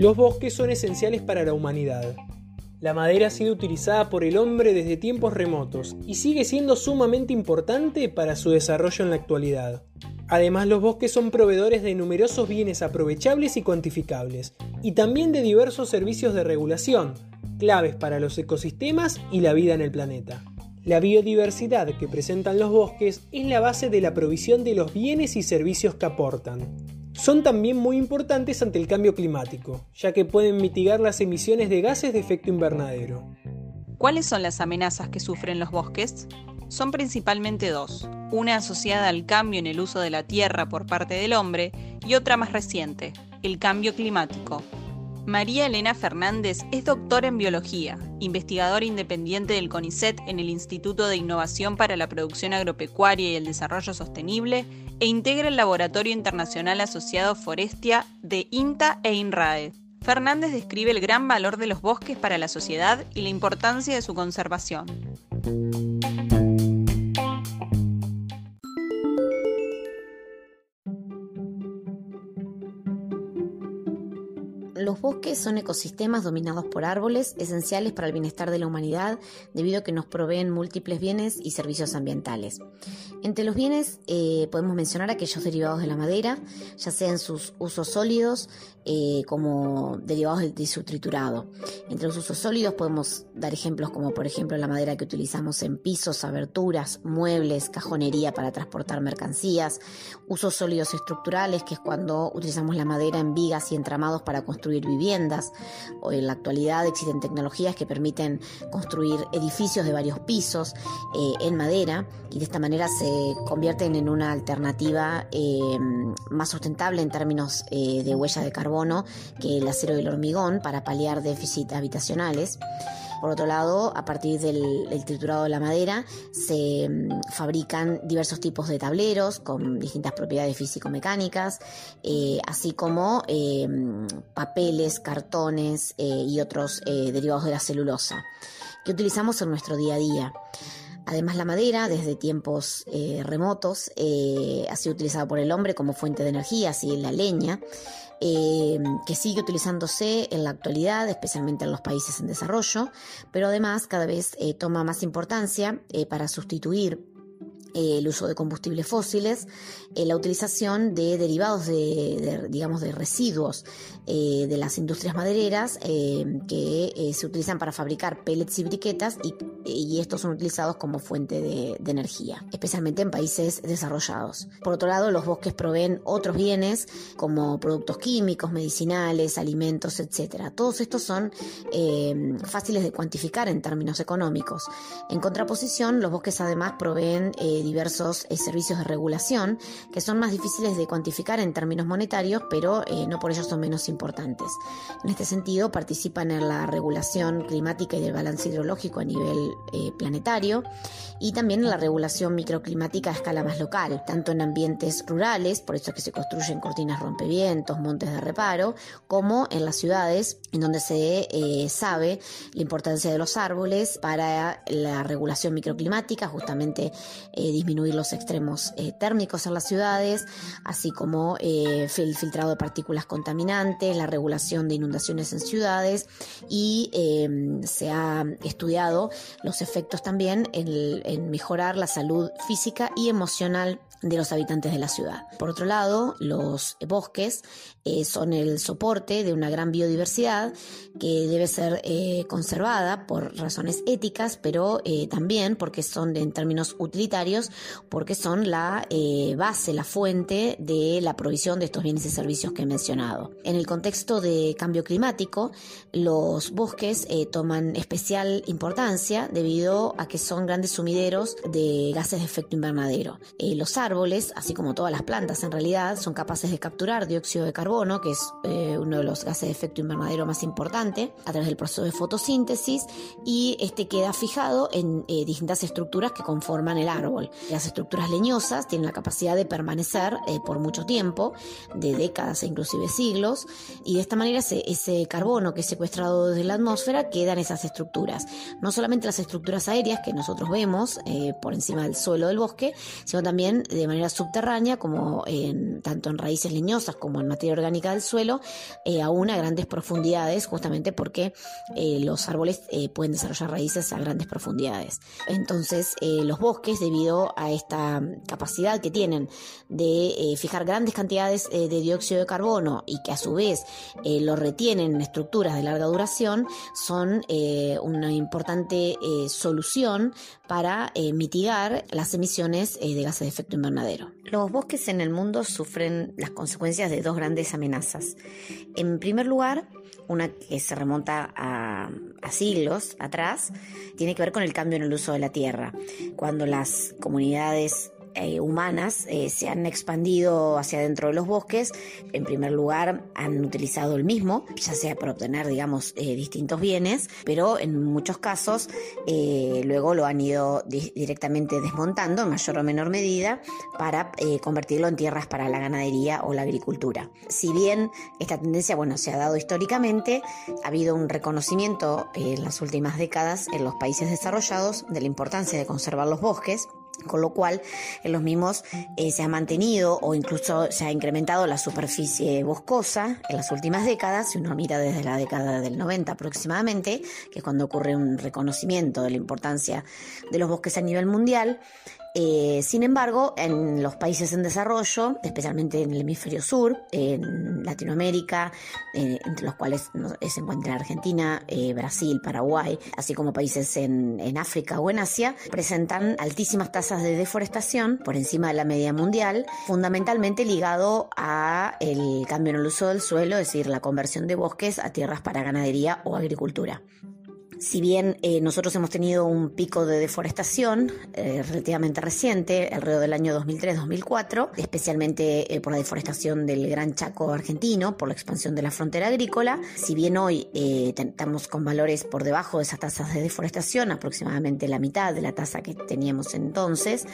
Los bosques son esenciales para la humanidad. La madera ha sido utilizada por el hombre desde tiempos remotos y sigue siendo sumamente importante para su desarrollo en la actualidad. Además, los bosques son proveedores de numerosos bienes aprovechables y cuantificables, y también de diversos servicios de regulación, claves para los ecosistemas y la vida en el planeta. La biodiversidad que presentan los bosques es la base de la provisión de los bienes y servicios que aportan son también muy importantes ante el cambio climático, ya que pueden mitigar las emisiones de gases de efecto invernadero. ¿Cuáles son las amenazas que sufren los bosques? Son principalmente dos, una asociada al cambio en el uso de la tierra por parte del hombre y otra más reciente, el cambio climático, María Elena Fernández es doctora en biología, investigadora independiente del CONICET en el Instituto de Innovación para la Producción Agropecuaria y el Desarrollo Sostenible e integra el Laboratorio Internacional Asociado Forestia de INTA e INRAE. Fernández describe el gran valor de los bosques para la sociedad y la importancia de su conservación. Los bosques son ecosistemas dominados por árboles, esenciales para el bienestar de la humanidad, debido a que nos proveen múltiples bienes y servicios ambientales. Entre los bienes eh, podemos mencionar aquellos derivados de la madera, ya sean sus usos sólidos eh, como derivados de, su triturado. Entre los usos sólidos podemos dar ejemplos como por ejemplo la madera que utilizamos en pisos, aberturas, muebles, cajonería para transportar mercancías, usos sólidos estructurales, que es cuando utilizamos la madera en vigas y entramados para construir viviendas. O en la actualidad existen tecnologías que permiten construir edificios de varios pisos eh, en madera y de esta manera se convierten en una alternativa eh, más sustentable en términos de huella de carbono que el acero y el hormigón para paliar déficits habitacionales. Por otro lado, a partir del, triturado de la madera se mm, fabrican diversos tipos de tableros con distintas propiedades físico-mecánicas, eh, así como eh, papeles, cartones eh, y otros derivados de la celulosa que utilizamos en nuestro día a día. Además, la madera, desde tiempos remotos, ha sido utilizada por el hombre como fuente de energía, así la leña, eh, que sigue utilizándose en la actualidad, especialmente en los países en desarrollo, pero además cada vez eh, toma más importancia eh, para sustituir el uso de combustibles fósiles, la utilización de derivados de, digamos, de residuos de las industrias madereras que se utilizan para fabricar pellets y briquetas y y estos son utilizados como fuente de, energía, especialmente en países desarrollados. Por otro lado, los bosques proveen otros bienes como productos químicos, medicinales, alimentos, etc. Todos estos son eh, fáciles de cuantificar en términos económicos. En contraposición, los bosques además proveen eh, diversos eh, servicios de regulación que son más difíciles de cuantificar en términos monetarios, pero no por ello son menos importantes. En este sentido, participan en la regulación climática y del balance hidrológico a nivel eh, planetario y también la regulación microclimática a escala más local, tanto en ambientes rurales, por eso es que se construyen cortinas rompevientos, montes de reparo, como en las ciudades, en donde se eh, sabe la importancia de los árboles para la regulación microclimática, justamente eh, disminuir los extremos térmicos en las ciudades, así como el filtrado de partículas contaminantes, la regulación de inundaciones en ciudades y se ha estudiado los efectos también en, mejorar la salud física y emocional de los habitantes de la ciudad. Por otro lado, los bosques eh, son el soporte de una gran biodiversidad que debe ser eh, conservada por razones éticas, pero eh, también porque son en términos utilitarios, porque son la base, la fuente de la provisión de estos bienes y servicios que he mencionado. En el contexto de cambio climático, los bosques toman especial importancia debido a que son grandes sumideros de gases de efecto invernadero. los árboles, así como todas las plantas en realidad, son capaces de capturar dióxido de carbono, que es eh, uno de los gases de efecto invernadero más importante, a través del proceso de fotosíntesis, y este queda fijado en eh, distintas estructuras que conforman el árbol. Las estructuras leñosas tienen la capacidad de permanecer eh, por mucho tiempo, de décadas e inclusive siglos, y de esta manera ese carbono que es secuestrado desde la atmósfera queda en esas estructuras. No solamente las estructuras aéreas que nosotros vemos por encima del suelo del bosque, sino también manera subterránea, como en, tanto en raíces leñosas como en materia orgánica del suelo, eh, aún a grandes profundidades, justamente porque eh, los árboles eh, pueden desarrollar raíces a grandes profundidades. Entonces, los bosques, debido a esta capacidad que tienen de fijar grandes cantidades de dióxido de carbono y que a su vez lo retienen en estructuras de larga duración, son una importante solución para mitigar las emisiones de gases de efecto invernadero. Los bosques en el mundo sufren las consecuencias de dos grandes amenazas. En primer lugar, una que se remonta a, siglos atrás, tiene que ver con el cambio en el uso de la tierra. Cuando las comunidades eh, humanas eh, se han expandido hacia dentro de los bosques. En primer lugar, han utilizado el mismo, ya sea para obtener, digamos, eh, distintos bienes, pero en muchos casos luego lo han ido directamente desmontando en mayor o menor medida para convertirlo en tierras para la ganadería o la agricultura. Si bien esta tendencia, bueno, se ha dado históricamente, ha habido un reconocimiento en las últimas décadas en los países desarrollados de la importancia de conservar los bosques con lo cual en los mismos eh, se ha mantenido o incluso se ha incrementado la superficie boscosa en las últimas décadas, si uno mira desde la década del 90 aproximadamente, que es cuando ocurre un reconocimiento de la importancia de los bosques a nivel mundial, eh, sin embargo, en los países en desarrollo, especialmente en el hemisferio sur, en Latinoamérica, eh, entre los cuales se encuentra Argentina, eh, Brasil, Paraguay, así como países en, África o en Asia, presentan altísimas tasas de deforestación por encima de la media mundial, fundamentalmente ligado a el cambio en el uso del suelo, es decir, la conversión de bosques a tierras para ganadería o agricultura. Si bien eh, nosotros hemos tenido un pico de deforestación eh, relativamente reciente, alrededor del año 2003-2004, especialmente eh, por la deforestación del Gran Chaco argentino, por la expansión de la frontera agrícola, si bien hoy estamos con valores por debajo de esas tasas de deforestación, aproximadamente la mitad de la tasa que teníamos entonces,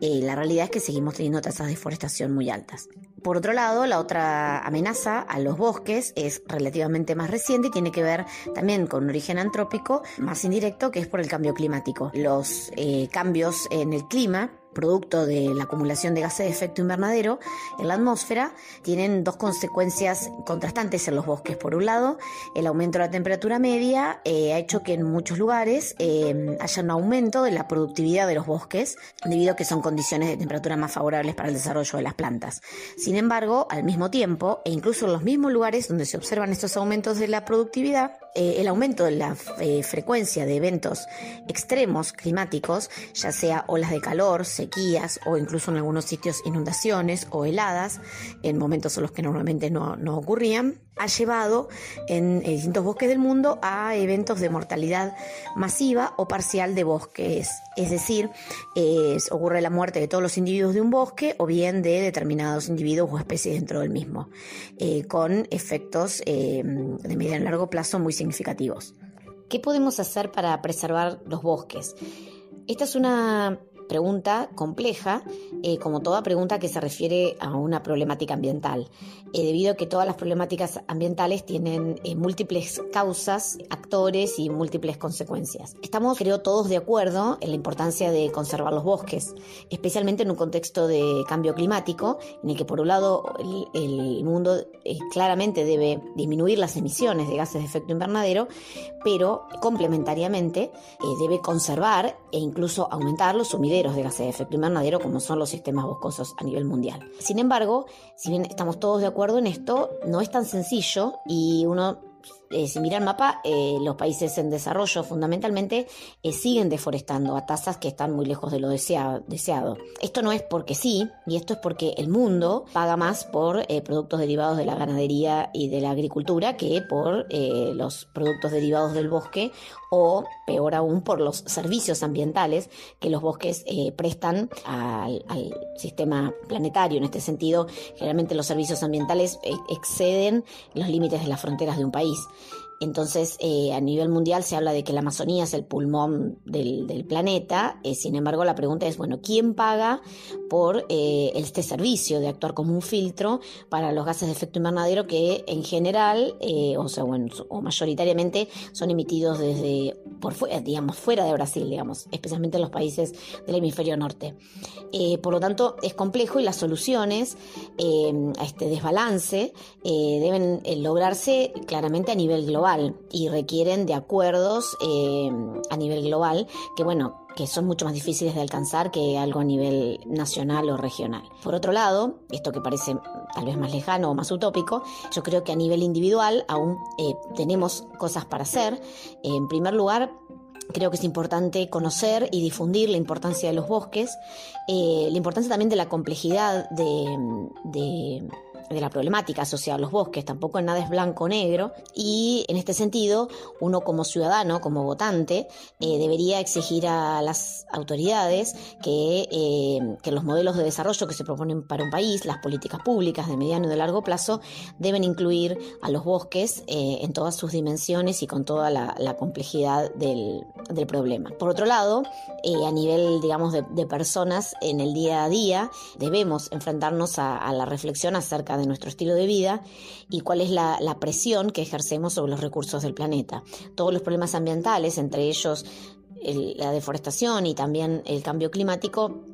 la realidad es que seguimos teniendo tasas de deforestación muy altas. Por otro lado, la otra amenaza a los bosques es relativamente más reciente y tiene que ver también con un origen antrópico más indirecto que es por el cambio climático. Los eh, cambios en el clima producto de la acumulación de gases de efecto invernadero en la atmósfera, tienen dos consecuencias contrastantes en los bosques. Por un lado, el aumento de la temperatura media eh, ha hecho que en muchos lugares eh, haya un aumento de la productividad de los bosques, debido a que son condiciones de temperatura más favorables para el desarrollo de las plantas. Sin embargo, al mismo tiempo, e incluso en los mismos lugares donde se observan estos aumentos de la productividad, eh, el aumento de la frecuencia de eventos extremos climáticos, ya sea olas de calor, sequías o incluso en algunos sitios inundaciones o heladas, en momentos en los que normalmente no, no ocurrían, ha llevado en, distintos bosques del mundo a eventos de mortalidad masiva o parcial de bosques. Es decir, ocurre la muerte de todos los individuos de un bosque o bien de determinados individuos o especies dentro del mismo, eh, con efectos eh, de medio y largo plazo muy significativos. ¿Qué podemos hacer para preservar los bosques? Esta es una pregunta compleja, eh, como toda pregunta que se refiere a una problemática ambiental, eh, debido a que todas las problemáticas ambientales tienen eh, múltiples causas, actores y múltiples consecuencias. Estamos, creo, todos de acuerdo en la importancia de conservar los bosques, especialmente en un contexto de cambio climático, en el que por un lado el, mundo claramente debe disminuir las emisiones de gases de efecto invernadero, pero complementariamente debe conservar e incluso aumentar los de gases de efecto invernadero como son los sistemas boscosos a nivel mundial. Sin embargo, si bien estamos todos de acuerdo en esto, no es tan sencillo y uno eh, si miran el mapa, eh, los países en desarrollo fundamentalmente eh, siguen deforestando a tasas que están muy lejos de lo deseado. Esto no es porque sí, y esto es porque el mundo paga más por productos derivados de la ganadería y de la agricultura que por los productos derivados del bosque o, peor aún, por los servicios ambientales que los bosques prestan al, al, sistema planetario. En este sentido, generalmente los servicios ambientales exceden los límites de las fronteras de un país. Entonces, eh, a nivel mundial se habla de que la Amazonía es el pulmón del, planeta. Eh, sin embargo, la pregunta es, bueno, ¿quién paga por eh, este servicio de actuar como un filtro para los gases de efecto invernadero que en general, o sea, bueno, o mayoritariamente son emitidos desde, fuera, digamos, fuera de Brasil, digamos, especialmente en los países del hemisferio norte. por lo tanto, es complejo y las soluciones a este desbalance deben lograrse claramente a nivel global y requieren de acuerdos eh, a nivel global que, bueno, que son mucho más difíciles de alcanzar que algo a nivel nacional o regional. Por otro lado, esto que parece tal vez más lejano o más utópico, yo creo que a nivel individual aún eh, tenemos cosas para hacer. en primer lugar, Creo que es importante conocer y difundir la importancia de los bosques, eh, la importancia también de la complejidad de de la problemática asociada a los bosques, tampoco nada es blanco o negro, y en este sentido, uno como ciudadano, como votante, eh, debería exigir a las autoridades que, eh, que, los modelos de desarrollo que se proponen para un país, las políticas públicas de mediano y de largo plazo, deben incluir a los bosques eh, en todas sus dimensiones y con toda la, complejidad del, problema. Por otro lado, a nivel, digamos, de, personas en el día a día, debemos enfrentarnos a la reflexión acerca de nuestro estilo de vida y cuál es la, presión que ejercemos sobre los recursos del planeta. Todos los problemas ambientales, entre ellos la deforestación y también el cambio climático,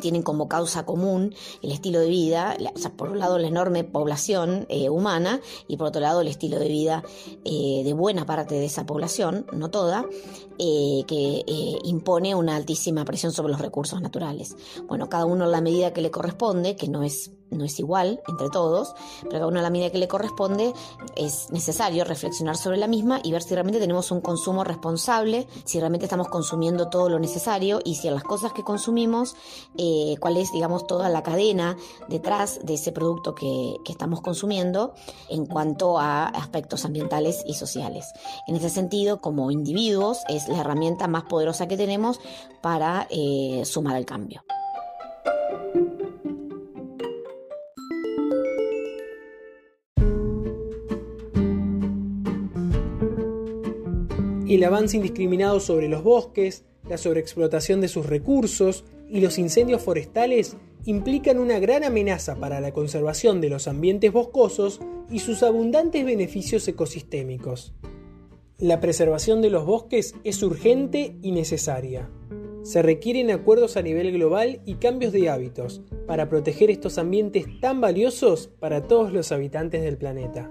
tienen como causa común el estilo de vida, o sea, por un lado la enorme población eh, humana y por otro lado el estilo de vida eh, de buena parte de esa población, no toda, eh, que impone una altísima presión sobre los recursos naturales. Bueno, cada uno la medida que le corresponde, que no es no es igual entre todos, pero cada uno a la medida que le corresponde es necesario reflexionar sobre la misma y ver si realmente tenemos un consumo responsable, si realmente estamos consumiendo todo lo necesario y si en las cosas que consumimos, eh, cuál es, digamos, toda la cadena detrás de ese producto que, estamos consumiendo en cuanto a aspectos ambientales y sociales. En ese sentido, como individuos, es la herramienta más poderosa que tenemos para eh, sumar al cambio. El avance indiscriminado sobre los bosques, la sobreexplotación de sus recursos y los incendios forestales implican una gran amenaza para la conservación de los ambientes boscosos y sus abundantes beneficios ecosistémicos. La preservación de los bosques es urgente y necesaria. Se requieren acuerdos a nivel global y cambios de hábitos para proteger estos ambientes tan valiosos para todos los habitantes del planeta.